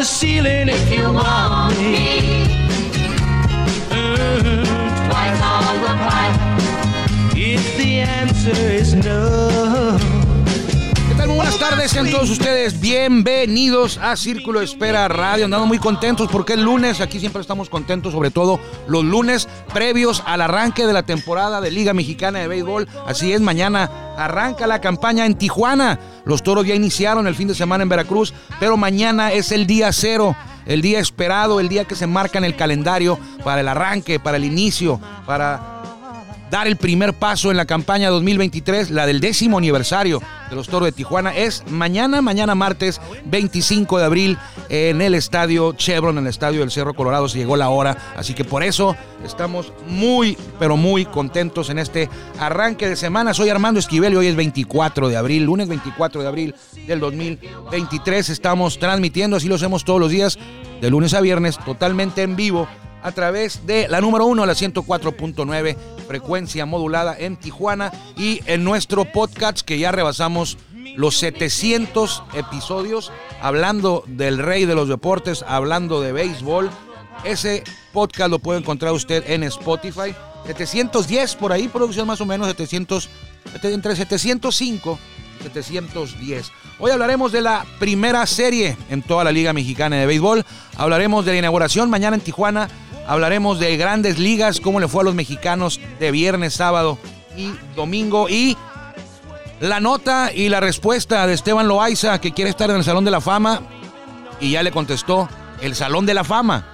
The ceiling if you want me. Mm-hmm. Twice on the pipe. If the answer is no. Tardes, sean todos ustedes bienvenidos a Círculo Espera Radio. Andamos muy contentos porque el lunes, aquí siempre estamos contentos, sobre todo los lunes previos al arranque de la temporada de Liga Mexicana de Béisbol. Así es, mañana arranca la campaña en Tijuana. Los toros ya iniciaron el fin de semana en Veracruz, pero mañana es el día cero. El día esperado, el día que se marca en el calendario para el arranque, para el inicio, para dar el primer paso en la campaña 2023, la del décimo aniversario de los Toros de Tijuana, es mañana, mañana martes 25 de abril en el estadio Chevron, en el estadio del Cerro Colorado, se llegó la hora, así que por eso estamos muy, pero muy contentos en este arranque de semana. Soy Armando Esquivel y hoy es 24 de abril, lunes 24 de abril del 2023, estamos transmitiendo, así lo hacemos todos los días, de lunes a viernes, totalmente en vivo a través de la número uno, la 104.9 frecuencia modulada en Tijuana y en nuestro podcast que ya rebasamos los 700 episodios hablando del rey de los deportes, hablando de béisbol. Ese podcast lo puede encontrar usted en Spotify. 710 por ahí, producción más o menos, 700, entre 705 710. Hoy hablaremos de la primera serie en toda la Liga Mexicana de Béisbol. Hablaremos de la inauguración mañana en Tijuana. Hablaremos de grandes ligas, cómo le fue a los mexicanos de viernes, sábado y domingo. Y la nota y la respuesta de Esteban Loaiza, que quiere estar en el Salón de la Fama. Y ya le contestó, el Salón de la Fama.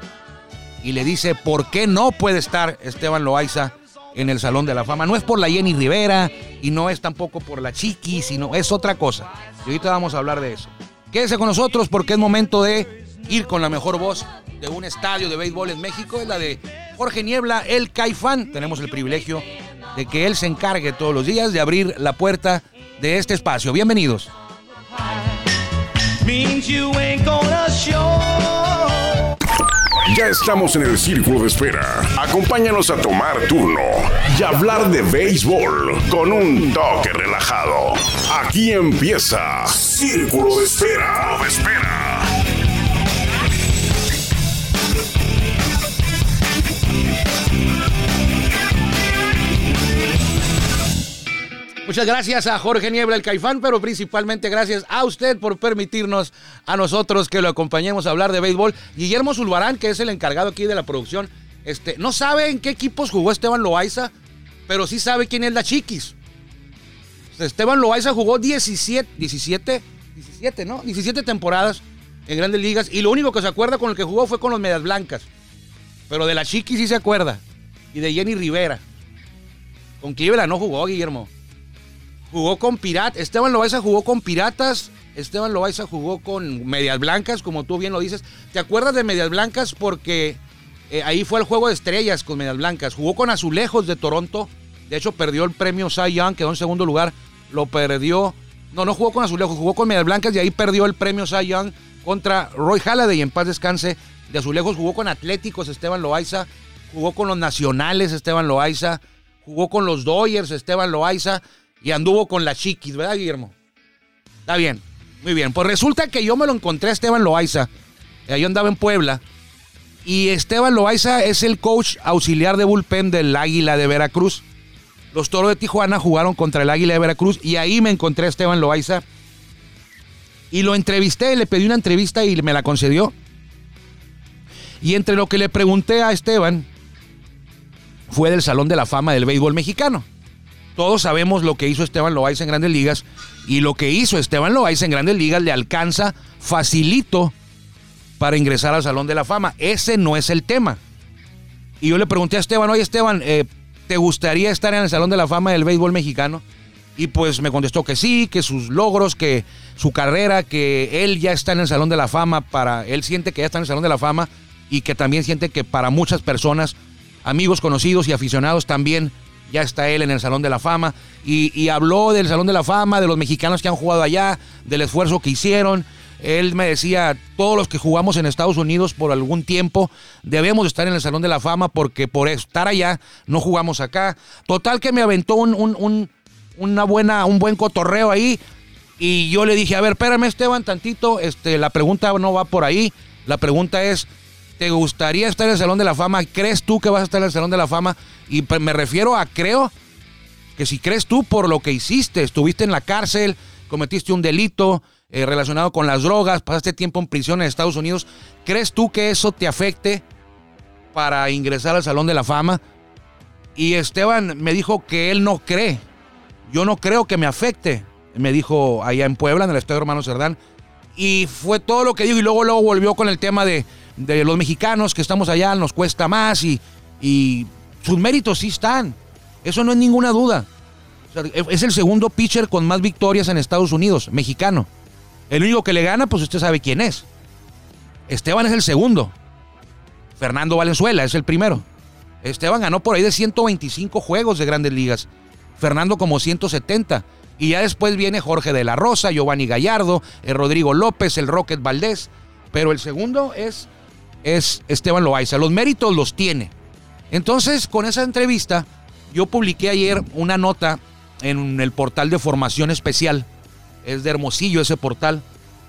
Y le dice, ¿por qué no puede estar Esteban Loaiza en el Salón de la Fama? No es por la Jenny Rivera y no es tampoco por la Chiqui, sino es otra cosa. Y ahorita vamos a hablar de eso. Quédese con nosotros porque es momento de ir con la mejor voz de un estadio de béisbol en México, es la de Jorge Niebla, el Caifán. Tenemos el privilegio de que él se encargue todos los días de abrir la puerta de este espacio. Bienvenidos. Ya estamos en el círculo de espera. Acompáñanos a tomar turno y hablar de béisbol con un toque relajado. Aquí empieza Círculo de Espera. De espera. Muchas gracias a Jorge Niebla, el Caifán, pero principalmente gracias a usted por permitirnos a nosotros que lo acompañemos a hablar de béisbol. Guillermo Zulbarán, que es el encargado aquí de la producción, este, no sabe en qué equipos jugó Esteban Loaiza, pero sí sabe quién es la Chiquis. Esteban Loaiza jugó 17, 17, 17, ¿no? 17 temporadas en Grandes Ligas y lo único que se acuerda con el que jugó fue con los Medias Blancas. Pero de la Chiquis sí se acuerda. Y de Jenny Rivera. Con Cleveland no jugó, Guillermo. Jugó con Piratas. Esteban Loaiza jugó con Piratas. Esteban Loaiza jugó con Medias Blancas, como tú bien lo dices. ¿Te acuerdas de Medias Blancas? Porque eh, ahí fue el juego de estrellas con Medias Blancas. Jugó con Azulejos de Toronto. De hecho, perdió el premio Cy Young, quedó en segundo lugar. Lo perdió. No, no jugó con Azulejos, jugó con Medias Blancas y ahí perdió el premio Cy Young contra Roy Halladay. En paz descanse. De Azulejos jugó con Atléticos Esteban Loaiza. Jugó con los Nacionales Esteban Loaiza. Jugó con los Dodgers Esteban Loaiza y anduvo con la Chiquis, ¿verdad, Guillermo? Está bien, muy bien. Pues resulta que yo me lo encontré a Esteban Loaiza. Ahí andaba en Puebla. Y Esteban Loaiza es el coach auxiliar de bullpen del Águila de Veracruz. Los Toros de Tijuana jugaron contra el Águila de Veracruz y ahí me encontré a Esteban Loaiza. Y lo entrevisté, le pedí una entrevista y me la concedió. Y entre lo que le pregunté a Esteban fue del Salón de la Fama del Béisbol Mexicano. Todos sabemos lo que hizo Esteban Loaiza en Grandes Ligas y lo que hizo Esteban Loaiza en Grandes Ligas le alcanza facilito para ingresar al Salón de la Fama. Ese no es el tema. Y yo le pregunté a Esteban, oye Esteban, eh, ¿te gustaría estar en el Salón de la Fama del béisbol mexicano? Y pues me contestó que sí, que sus logros, que su carrera, que él ya está en el Salón de la Fama para, él siente que ya está en el Salón de la Fama y que también siente que para muchas personas, amigos conocidos y aficionados también ya está él en el Salón de la Fama. Y, habló del Salón de la Fama, de los mexicanos que han jugado allá, del esfuerzo que hicieron. Él me decía, todos los que jugamos en Estados Unidos por algún tiempo debemos estar en el Salón de la Fama porque por estar allá no jugamos acá. Total que me aventó un- una buena, un buen cotorreo ahí. Y yo le dije, a ver, espérame Esteban tantito, este, la pregunta no va por ahí. La pregunta es, ¿te gustaría estar en el Salón de la Fama? ¿Crees tú que vas a estar en el Salón de la Fama? Y me refiero a creo que si crees tú por lo que hiciste, estuviste en la cárcel, cometiste un delito eh, relacionado con las drogas, pasaste tiempo en prisión en Estados Unidos, ¿crees tú que eso te afecte para ingresar al Salón de la Fama? Y Esteban me dijo que él no cree. Yo no creo que me afecte, me dijo allá en Puebla, en el Estadio Hermano Cerdán. Y fue todo lo que dijo y luego, luego volvió con el tema de, de los mexicanos que estamos allá, nos cuesta más y, y sus méritos sí están. Eso no es ninguna duda. Es el segundo pitcher con más victorias en Estados Unidos, mexicano. El único que le gana, pues usted sabe quién es. Esteban es el segundo. Fernando Valenzuela es el primero. Esteban ganó por ahí de 125 juegos de grandes ligas. Fernando como 170. Y ya después viene Jorge de la Rosa, Giovanni Gallardo, el Rodrigo López, el Rocket Valdés. Pero el segundo es, es Esteban Loaiza. Los méritos los tiene. Entonces, con esa entrevista, yo publiqué ayer una nota en el portal de formación especial. Es de Hermosillo ese portal.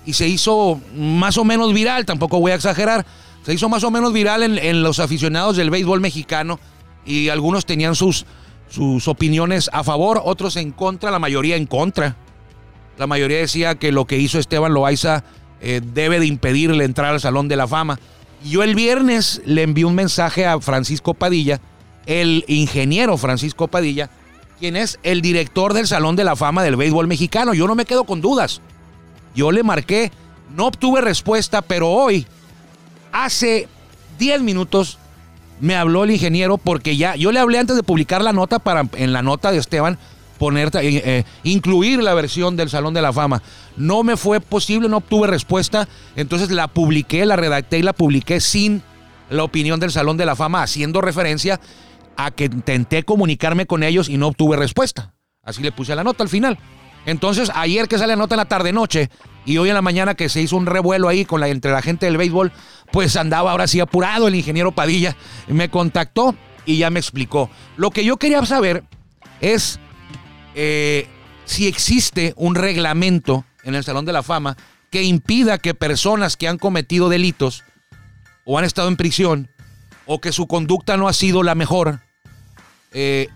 Y se hizo más o menos viral, tampoco voy a exagerar. Se hizo más o menos viral en, en los aficionados del béisbol mexicano. Y algunos tenían sus, sus opiniones a favor, otros en contra, la mayoría en contra. La mayoría decía que lo que hizo Esteban Loaiza eh, debe de impedirle entrar al Salón de la Fama. Yo el viernes le envié un mensaje a Francisco Padilla, el ingeniero Francisco Padilla, quien es el director del Salón de la Fama del béisbol mexicano. Yo no me quedo con dudas. Yo le marqué, no obtuve respuesta, pero hoy, hace 10 minutos, me habló el ingeniero porque ya, yo le hablé antes de publicar la nota para en la nota de Esteban poner, eh, eh, incluir la versión del Salón de la Fama. No me fue posible, no obtuve respuesta, entonces la publiqué, la redacté y la publiqué sin la opinión del Salón de la Fama, haciendo referencia a que intenté comunicarme con ellos y no obtuve respuesta. Así le puse la nota al final. Entonces, ayer que sale la nota en la tarde-noche y hoy en la mañana que se hizo un revuelo ahí con la, entre la gente del béisbol, pues andaba ahora sí apurado el ingeniero Padilla. Me contactó y ya me explicó. Lo que yo quería saber es eh, si existe un reglamento en el Salón de la Fama que impida que personas que han cometido delitos o han estado en prisión o que su conducta no ha sido la mejor, eh,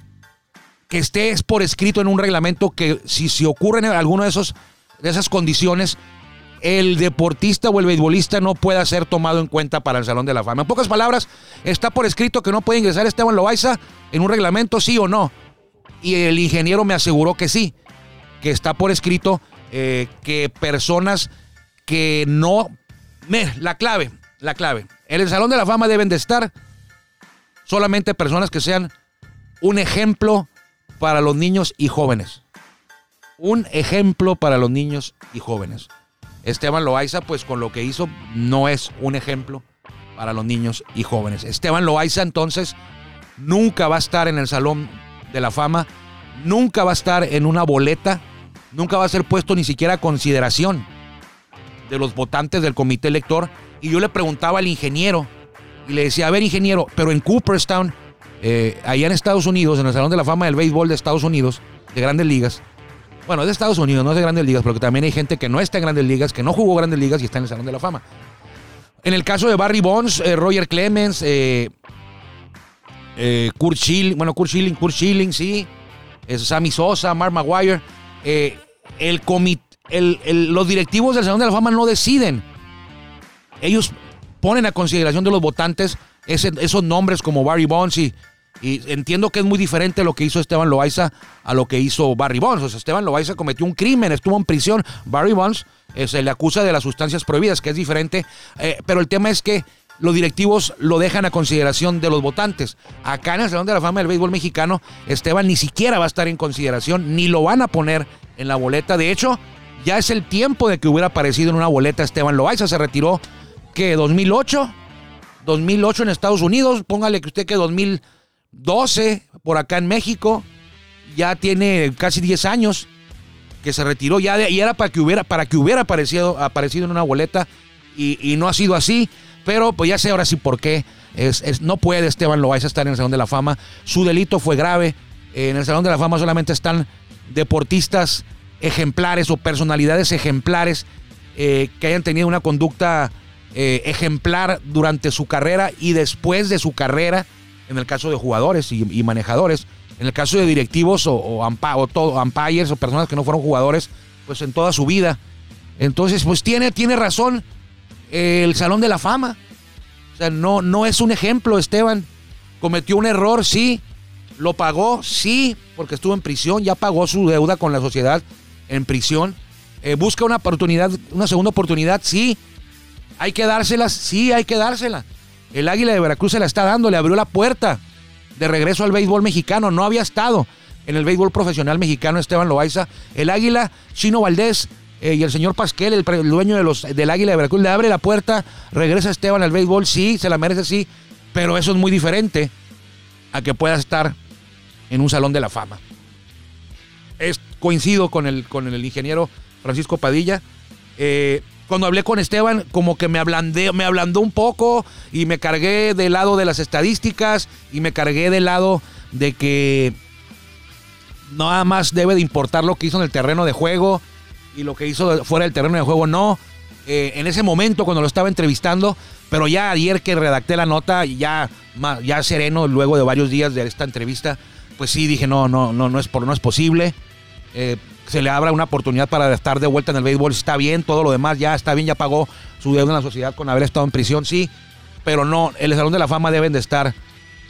que esté por escrito en un reglamento que si se ocurren alguna de, esos, de esas condiciones, el deportista o el beisbolista no pueda ser tomado en cuenta para el Salón de la Fama. En pocas palabras, está por escrito que no puede ingresar Esteban Loaiza en un reglamento, sí o no. Y el ingeniero me aseguró que sí, que está por escrito eh, que personas que no... Me, la clave, la clave. En el Salón de la Fama deben de estar solamente personas que sean un ejemplo para los niños y jóvenes. Un ejemplo para los niños y jóvenes. Esteban Loaiza, pues con lo que hizo, no es un ejemplo para los niños y jóvenes. Esteban Loaiza, entonces, nunca va a estar en el Salón de la Fama, nunca va a estar en una boleta, nunca va a ser puesto ni siquiera a consideración de los votantes del comité elector. Y yo le preguntaba al ingeniero, y le decía, a ver, ingeniero, pero en Cooperstown, eh, allá en Estados Unidos, en el Salón de la Fama del Béisbol de Estados Unidos, de grandes ligas, bueno, de Estados Unidos, no es de grandes ligas, porque también hay gente que no está en grandes ligas, que no jugó grandes ligas y está en el Salón de la Fama. En el caso de Barry Bonds, eh, Roger Clemens, eh, eh, Kurt Schilling, bueno, Kurt Schilling, Kurt Schilling, sí, es Sammy Sosa, Mark Maguire, eh, el comité, el, los directivos del Salón de la Fama no deciden. Ellos ponen a consideración de los votantes esos nombres como Barry Bonds y, entiendo que es muy diferente lo que hizo Esteban Loaiza a lo que hizo Barry Bonds. O sea, Esteban Loaiza cometió un crimen, estuvo en prisión. Barry Bonds eh, se le acusa de las sustancias prohibidas, que es diferente. Pero el tema es que los directivos lo dejan a consideración de los votantes. Acá en el Salón de la Fama del Béisbol Mexicano, Esteban ni siquiera va a estar en consideración, ni lo van a poner en la boleta. De hecho, ya es el tiempo de que hubiera aparecido en una boleta Esteban Loaiza. Se retiró, que 2008, 2008 en Estados Unidos, póngale que usted que 2012 por acá en México, ya tiene casi 10 años que se retiró ya y era para que hubiera para que hubiera aparecido aparecido en una boleta y, no ha sido así pero pues ya sé ahora sí por qué. Es, no puede Esteban Loaiza estar en el Salón de la Fama. Su delito fue grave. En el Salón de la Fama solamente están deportistas ejemplares o personalidades ejemplares eh, que hayan tenido una conducta eh, ejemplar durante su carrera y después de su carrera, en el caso de jugadores y, manejadores, en el caso de directivos o, o, o todo, umpires o personas que no fueron jugadores, pues en toda su vida. Entonces, pues tiene, tiene razón el Salón de la Fama. O sea, no, no es un ejemplo, Esteban. Cometió un error, sí. Lo pagó, sí, porque estuvo en prisión, ya pagó su deuda con la sociedad en prisión. Eh, busca una oportunidad, una segunda oportunidad, sí. Hay que dárselas, sí, hay que dársela. El Águila de Veracruz se la está dando, le abrió la puerta de regreso al béisbol mexicano. No había estado en el béisbol profesional mexicano Esteban Loaiza. El Águila, Chino Valdés, eh, y el señor Pasquel, el, dueño de los, del Águila de Veracruz, le abre la puerta, regresa Esteban al béisbol, sí, se la merece, sí, pero eso es muy diferente a que pueda estar en un salón de la fama. Es, coincido con el, con el ingeniero Francisco Padilla. Eh, cuando hablé con Esteban, como que me ablandé, me ablandó un poco y me cargué del lado de las estadísticas y me cargué del lado de que nada más debe de importar lo que hizo en el terreno de juego y lo que hizo fuera del terreno de juego no. Eh, en ese momento cuando lo estaba entrevistando, pero ya ayer que redacté la nota, ya, ya sereno, luego de varios días de esta entrevista, pues sí dije, no, no, no, no es, no es posible. Eh, se le abra una oportunidad para estar de vuelta en el béisbol, está bien, todo lo demás ya está bien, ya pagó su deuda en la sociedad con haber estado en prisión, sí, pero no, el Salón de la Fama deben de estar,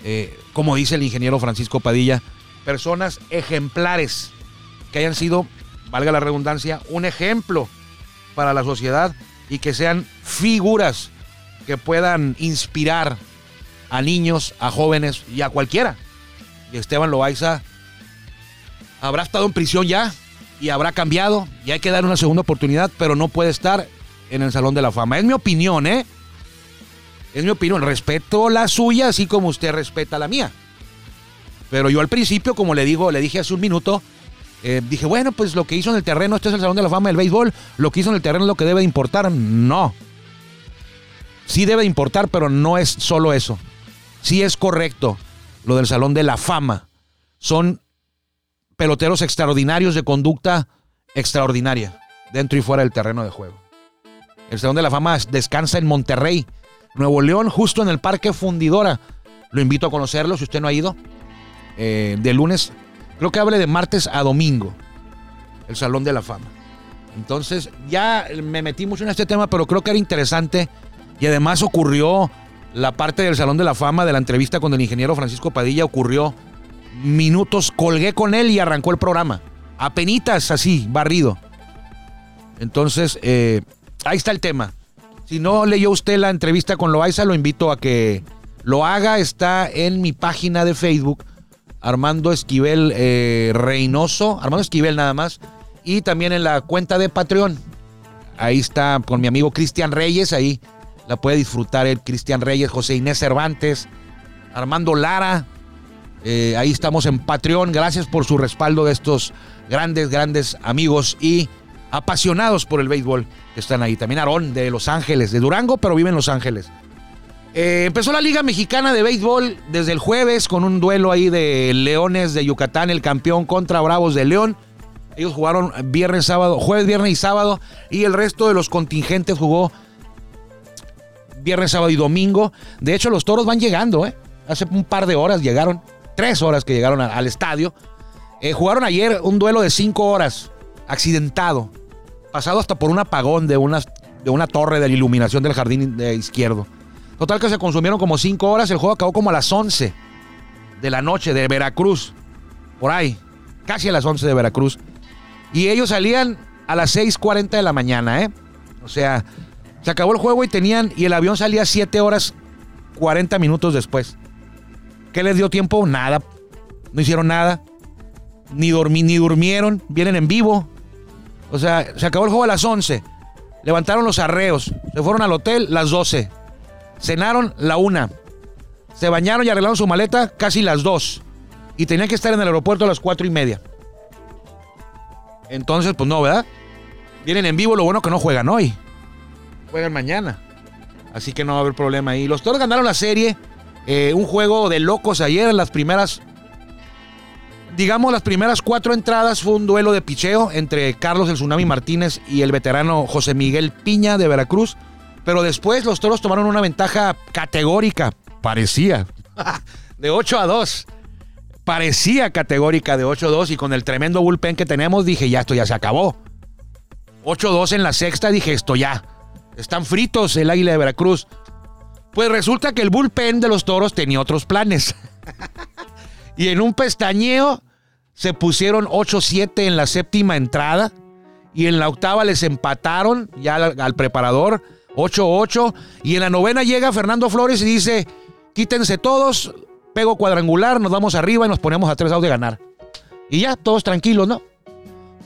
eh, como dice el ingeniero Francisco Padilla, personas ejemplares que hayan sido valga la redundancia, un ejemplo para la sociedad y que sean figuras que puedan inspirar a niños, a jóvenes y a cualquiera. Y Esteban Loaiza habrá estado en prisión ya y habrá cambiado y hay que dar una segunda oportunidad, pero no puede estar en el Salón de la Fama. Es mi opinión, ¿eh? Es mi opinión. Respeto la suya así como usted respeta la mía. Pero yo al principio, como le digo, le dije hace un minuto, eh, dije, bueno, pues lo que hizo en el terreno, este es el Salón de la Fama del Béisbol, lo que hizo en el terreno es lo que debe de importar. No. Sí debe de importar, pero no es solo eso. Sí es correcto lo del Salón de la Fama. Son peloteros extraordinarios de conducta extraordinaria, dentro y fuera del terreno de juego. El Salón de la Fama descansa en Monterrey, Nuevo León, justo en el Parque Fundidora. Lo invito a conocerlo si usted no ha ido. Eh, de lunes Creo que hable de martes a domingo. El Salón de la Fama. Entonces, ya me metí mucho en este tema, pero creo que era interesante. Y además ocurrió la parte del Salón de la Fama de la entrevista con el ingeniero Francisco Padilla. Ocurrió minutos, colgué con él y arrancó el programa. Apenitas así, barrido. Entonces, eh, ahí está el tema. Si no leyó usted la entrevista con Loaiza, lo invito a que lo haga. Está en mi página de Facebook Armando Esquivel eh, Reynoso, Armando Esquivel nada más, y también en la cuenta de Patreon. Ahí está con mi amigo Cristian Reyes, ahí la puede disfrutar el Cristian Reyes, José Inés Cervantes, Armando Lara. Eh, ahí estamos en Patreon. Gracias por su respaldo de estos grandes, grandes amigos y apasionados por el béisbol que están ahí. También Aarón de Los Ángeles, de Durango, pero vive en Los Ángeles. Eh, empezó la Liga Mexicana de Béisbol desde el jueves con un duelo ahí de Leones de Yucatán, el campeón contra Bravos de León. Ellos jugaron viernes, sábado, jueves, viernes y sábado. Y el resto de los contingentes jugó viernes, sábado y domingo. De hecho, los toros van llegando, ¿eh? Hace un par de horas llegaron, tres horas que llegaron al estadio. Eh, jugaron ayer un duelo de cinco horas, accidentado, pasado hasta por un apagón de una, de una torre de iluminación del jardín de izquierdo. Total que se consumieron como 5 horas. El juego acabó como a las 11 de la noche de Veracruz. Por ahí. Casi a las 11 de Veracruz. Y ellos salían a las 6.40 de la mañana, ¿eh? O sea, se acabó el juego y tenían. Y el avión salía 7 horas 40 minutos después. ¿Qué les dio tiempo? Nada. No hicieron nada. Ni, dormí, ni durmieron. Vienen en vivo. O sea, se acabó el juego a las 11. Levantaron los arreos. Se fueron al hotel las 12. Cenaron la 1. Se bañaron y arreglaron su maleta casi las 2. Y tenían que estar en el aeropuerto a las 4 y media. Entonces, pues no, ¿verdad? Vienen en vivo, lo bueno que no juegan hoy. Juegan mañana. Así que no va a haber problema ahí. Los toros ganaron la serie. Eh, un juego de locos ayer en las primeras. Digamos, las primeras cuatro entradas fue un duelo de picheo entre Carlos el Tsunami Martínez y el veterano José Miguel Piña de Veracruz. Pero después los toros tomaron una ventaja categórica. Parecía. De 8 a 2. Parecía categórica de 8 a 2. Y con el tremendo bullpen que tenemos, dije, ya esto ya se acabó. 8 a 2 en la sexta, dije, esto ya. Están fritos el águila de Veracruz. Pues resulta que el bullpen de los toros tenía otros planes. y en un pestañeo se pusieron 8-7 en la séptima entrada. Y en la octava les empataron ya al, preparador 8-8. Y en la novena llega Fernando Flores y dice: Quítense todos, pego cuadrangular, nos vamos arriba y nos ponemos a tres outs de ganar. Y ya, todos tranquilos, ¿no?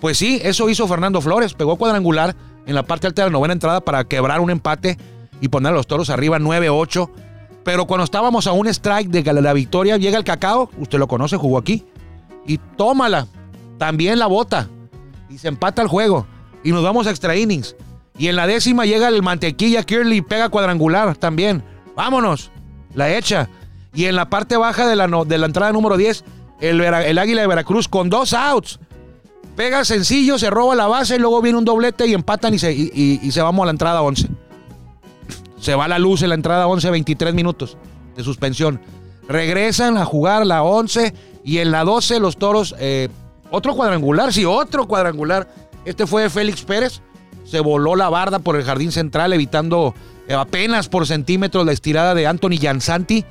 Pues sí, eso hizo Fernando Flores, pegó cuadrangular en la parte alta de la novena entrada para quebrar un empate y poner a los toros arriba 9-8. Pero cuando estábamos a un strike de la victoria, llega el cacao, usted lo conoce, jugó aquí, y tómala, también la bota, y se empata el juego, y nos vamos a extra innings. Y en la décima llega el mantequilla Kirley, pega cuadrangular también. Vámonos, la hecha. Y en la parte baja de la, de la entrada número 10, el, el Águila de Veracruz con dos outs pega sencillo, se roba la base, y luego viene un doblete y empatan y se, y, se vamos a la entrada 11. Se va la luz en la entrada 11, 23 minutos de suspensión. Regresan a jugar la 11 y en la 12 los toros, eh, otro cuadrangular, sí, otro cuadrangular. Este fue de Félix Pérez. Se voló la barda por el jardín central, evitando eh, apenas por centímetros la estirada de Anthony Jansanti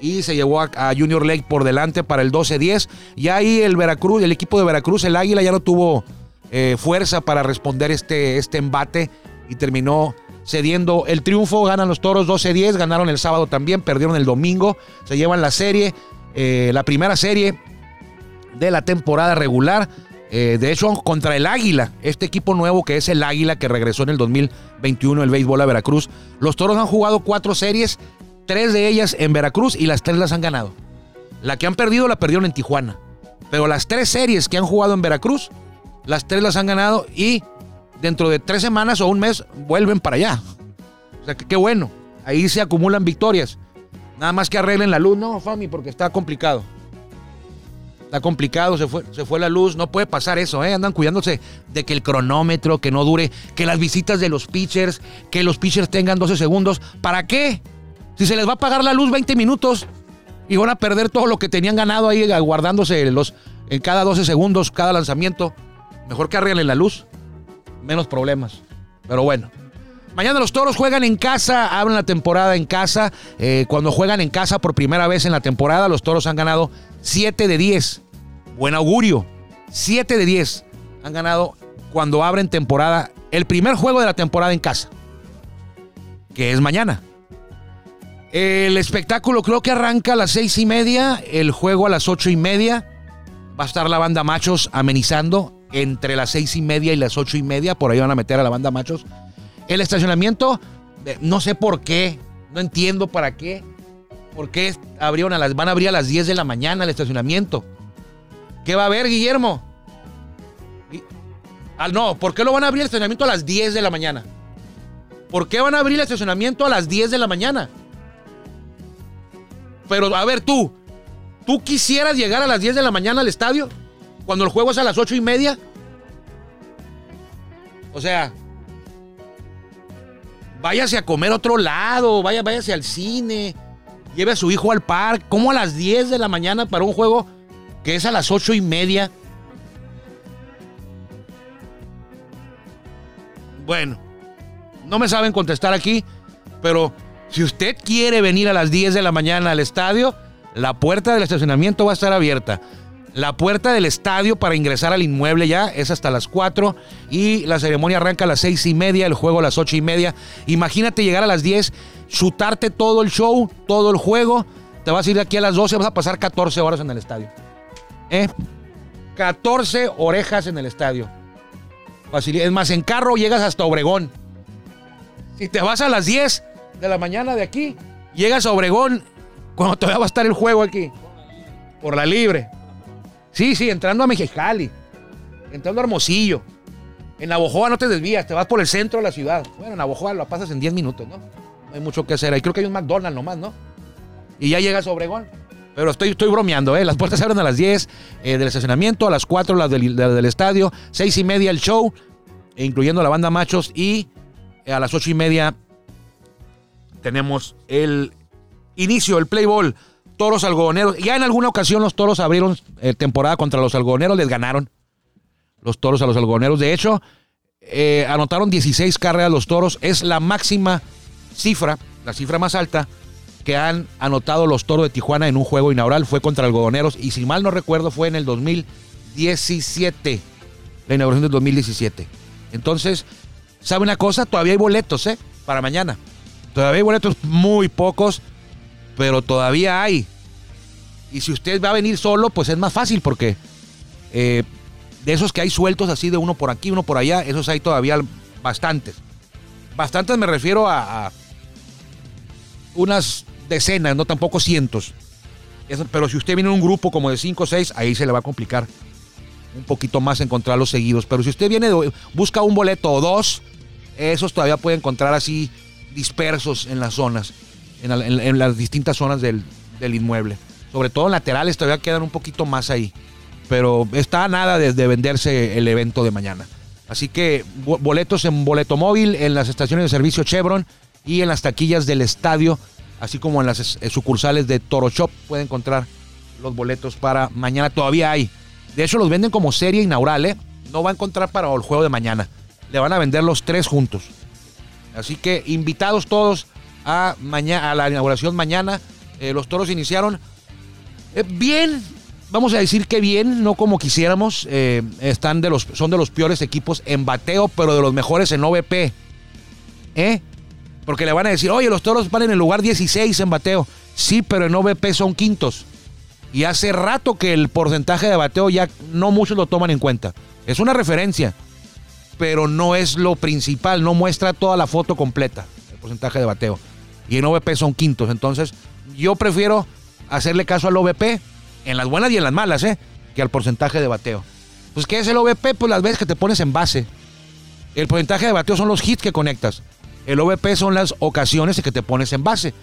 y se llevó a, Junior Lake por delante para el 12-10. Y ahí el Veracruz, el equipo de Veracruz, el Águila, ya no tuvo eh, fuerza para responder este, este embate y terminó cediendo el triunfo. Ganan los toros 12-10, ganaron el sábado también, perdieron el domingo, se llevan la serie, eh, la primera serie de la temporada regular. Eh, de hecho, contra el Águila, este equipo nuevo que es el Águila que regresó en el 2021 el béisbol a Veracruz. Los toros han jugado cuatro series Tres de ellas en Veracruz y las tres las han ganado. La que han perdido la perdieron en Tijuana. Pero las tres series que han jugado en Veracruz, las tres las han ganado y dentro de tres semanas o un mes vuelven para allá. O sea, que qué bueno. Ahí se acumulan victorias. Nada más que arreglen la luz, no, Fami, porque está complicado. Está complicado, se fue, se fue la luz, no puede pasar eso, ¿eh? Andan cuidándose de que el cronómetro, que no dure, que las visitas de los pitchers, que los pitchers tengan 12 segundos. ¿Para qué? Si se les va a pagar la luz 20 minutos y van a perder todo lo que tenían ganado ahí guardándose los, en cada 12 segundos, cada lanzamiento, mejor que arreglen la luz. Menos problemas. Pero bueno. Mañana los toros juegan en casa, abren la temporada en casa. Eh, cuando juegan en casa por primera vez en la temporada, los toros han ganado 7 de 10. Buen augurio. 7 de 10 han ganado cuando abren temporada, el primer juego de la temporada en casa, que es mañana. El espectáculo creo que arranca a las seis y media, el juego a las ocho y media. Va a estar la banda Machos amenizando entre las seis y media y las ocho y media. Por ahí van a meter a la banda Machos. El estacionamiento, eh, no sé por qué, no entiendo para qué. ¿Por qué abrieron las, van a abrir a las 10 de la mañana el estacionamiento? ¿Qué va a haber, Guillermo? Ah, no, ¿por qué lo van a abrir el estacionamiento a las 10 de la mañana? ¿Por qué van a abrir el estacionamiento a las 10 de la mañana? Pero a ver tú, ¿tú quisieras llegar a las 10 de la mañana al estadio? Cuando el juego es a las 8 y media. O sea, váyase a comer a otro lado, vaya, váyase al cine, lleve a su hijo al parque. ¿Cómo a las 10 de la mañana para un juego que es a las 8 y media? Bueno, no me saben contestar aquí, pero si usted quiere venir a las 10 de la mañana al estadio, la puerta del estacionamiento va a estar abierta. La puerta del estadio para ingresar al inmueble ya es hasta las 4 y la ceremonia arranca a las 6 y media, el juego a las 8 y media. Imagínate llegar a las 10, chutarte todo el show, todo el juego. Te vas a ir de aquí a las 12, vas a pasar 14 horas en el estadio. ¿Eh? 14 orejas en el estadio. Es más, en carro llegas hasta Obregón. Si te vas a las 10 de la mañana de aquí, llegas a Obregón cuando todavía va a estar el juego aquí. Por la libre. Sí, sí, entrando a Mexicali, entrando a Hermosillo. En Navojoa no te desvías, te vas por el centro de la ciudad. Bueno, en Navojoa lo pasas en 10 minutos, ¿no? No hay mucho que hacer ahí. Creo que hay un McDonald's nomás, ¿no? Y ya llegas a Obregón. Pero estoy, estoy bromeando, ¿eh? Las puertas se abren a las 10 eh, del estacionamiento, a las 4 las del, del, estadio, 6 y media el show, incluyendo la banda Machos, y eh, a las 8 y media tenemos el inicio, el play ball toros algodoneros. Ya en alguna ocasión los toros abrieron eh, temporada contra los algodoneros, les ganaron los toros a los algodoneros. De hecho, eh, anotaron 16 carreras los toros. Es la máxima cifra, la cifra más alta que han anotado los toros de Tijuana en un juego inaugural. Fue contra algodoneros y si mal no recuerdo fue en el 2017. La inauguración del 2017. Entonces, ¿sabe una cosa? Todavía hay boletos, ¿eh? Para mañana. Todavía hay boletos muy pocos pero todavía hay. Y si usted va a venir solo, pues es más fácil porque eh, de esos que hay sueltos así de uno por aquí, uno por allá, esos hay todavía bastantes. Bastantes me refiero a, unas decenas, no tampoco cientos. pero si usted viene en un grupo como de 5 o 6, ahí se le va a complicar un poquito más encontrarlos seguidos. Pero si usted viene, busca un boleto o dos, esos todavía puede encontrar así dispersos en las zonas en, las distintas zonas del, inmueble. Sobre todo laterales todavía quedan un poquito más ahí. Pero está nada de, venderse el evento de mañana. Así que boletos en boleto móvil, en las estaciones de servicio Chevron y en las taquillas del estadio, así como en las eh, sucursales de Toro Shop, puede encontrar los boletos para mañana. Todavía hay. De hecho, los venden como serie inaugural, ¿eh? No va a encontrar para el juego de mañana. Le van a vender los tres juntos. Así que invitados todos a, mañana, a la inauguración mañana. Eh, los toros iniciaron eh, bien, vamos a decir que bien, no como quisiéramos. Eh, están de los, son de los peores equipos en bateo, pero de los mejores en OVP. ¿Eh? Porque le van a decir, oye, los toros van en el lugar 16 en bateo. Sí, pero en OVP son quintos. Y hace rato que el porcentaje de bateo ya no muchos lo toman en cuenta. Es una referencia, pero no es lo principal, no muestra toda la foto completa, el porcentaje de bateo y en OVP son quintos. Entonces, yo prefiero hacerle caso al OVP en las buenas y en las malas, ¿eh? Que al porcentaje de bateo. Pues, ¿qué es el OVP? Pues las veces que te pones en base. El porcentaje de bateo son los hits que conectas. El OVP son las ocasiones en que te pones en base.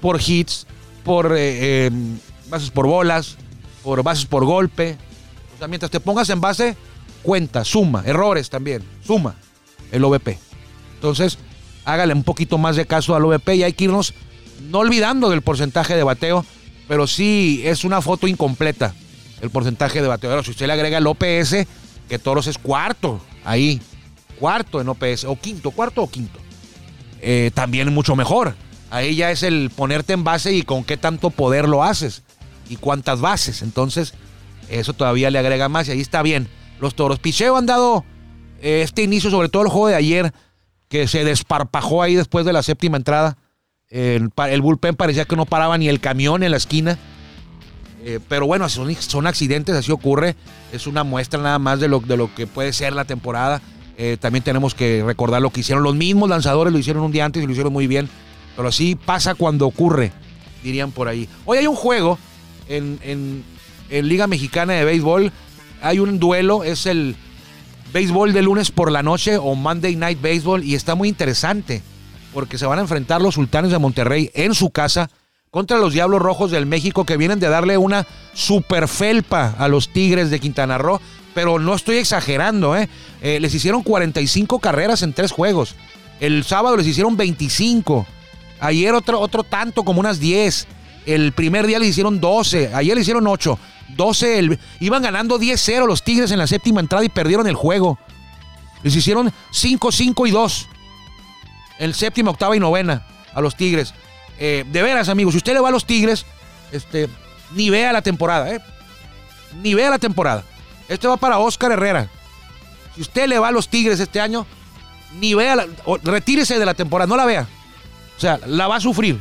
Por hits, por eh, em, bases por bolas, por bases por golpe. Mientras te pongas en base, cuenta, suma, errores también, suma el OVP. Entonces, hágale un poquito más de caso al OVP y hay que irnos no olvidando del porcentaje de bateo, pero sí es una foto incompleta el porcentaje de bateo. si usted le agrega el OPS, que Toros es cuarto, ahí, cuarto en OPS, o quinto, cuarto o quinto, eh, también mucho mejor. Ahí ya es el ponerte en base y con qué tanto poder lo haces y cuántas bases. Entonces, eso todavía le agrega más y ahí está bien. Los toros. Picheo han dado eh, este inicio, sobre todo el juego de ayer, que se desparpajó ahí después de la séptima entrada. El, bullpen parecía que no paraba ni el camión en la esquina. Eh, pero bueno, son, accidentes, así ocurre. Es una muestra nada más de lo, de lo que puede ser la temporada. Eh, también tenemos que recordar lo que hicieron los mismos lanzadores, lo hicieron un día antes y lo hicieron muy bien. Pero así pasa cuando ocurre, dirían por ahí. Hoy hay un juego en, en Liga Mexicana de Béisbol. Hay un duelo, es el béisbol de lunes por la noche o Monday Night Baseball y está muy interesante porque se van a enfrentar los sultanes de Monterrey en su casa contra los Diablos Rojos del México que vienen de darle una super felpa a los Tigres de Quintana Roo, pero no estoy exagerando, ¿eh? ¿eh? les hicieron 45 carreras en tres juegos. El sábado les hicieron 25. Ayer otro, otro tanto, como unas 10. El primer día les hicieron 12. Ayer le hicieron 8. 12, iban ganando 10-0 los Tigres en la séptima entrada y perdieron el juego. Les hicieron 5-5 y 2. El séptima, octava y novena a los Tigres. Eh, de veras, amigos, si usted le va a los Tigres, este, ni vea la temporada, ¿eh? ni vea la temporada. Este va para Oscar Herrera. Si usted le va a los Tigres este año, ni vea, la, retírese de la temporada, no la vea. O sea, la va a sufrir.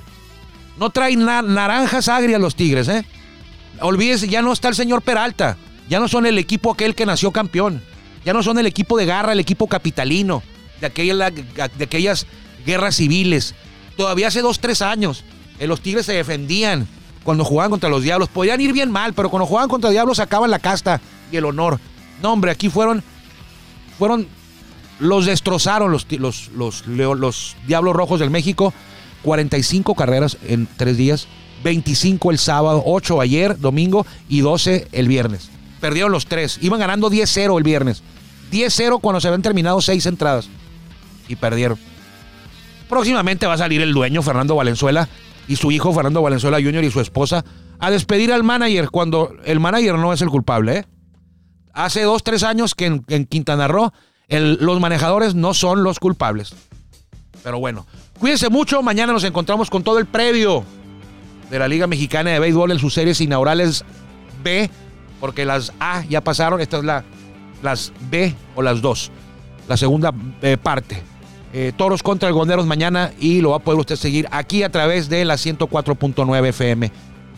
No traen naranjas agrias los Tigres, ¿eh? Olvídese, ya no está el señor Peralta. Ya no son el equipo aquel que nació campeón. Ya no son el equipo de garra, el equipo capitalino. De, aquellas guerras civiles. Todavía hace dos, tres años, eh, los Tigres se defendían cuando jugaban contra los Diablos. Podían ir bien mal, pero cuando jugaban contra Diablos sacaban la casta y el honor. No, hombre, aquí fueron, fueron, los destrozaron los Diablos Rojos del México. 45 carreras en tres días, 25 el sábado, 8 ayer, domingo y 12 el viernes. Perdieron los tres, iban ganando 10-0 el viernes. 10-0 cuando se habían terminado seis entradas y perdieron. Próximamente va a salir el dueño, Fernando Valenzuela, y su hijo, Fernando Valenzuela Jr. y su esposa, a despedir al manager cuando el manager no es el culpable. ¿eh? Hace dos, tres años que en, Quintana Roo los manejadores no son los culpables. Pero bueno, cuídense mucho. Mañana nos encontramos con todo el previo de la Liga Mexicana de Béisbol en sus series inaugurales B, porque las A ya pasaron. Esta es la, las B o las dos, la segunda eh, parte. Eh, Toros contra Algoneros mañana y lo va a poder usted seguir aquí a través de la 104.9 FM,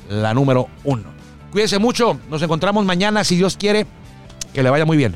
la número 1. Cuídese mucho, nos encontramos mañana si Dios quiere, que le vaya muy bien.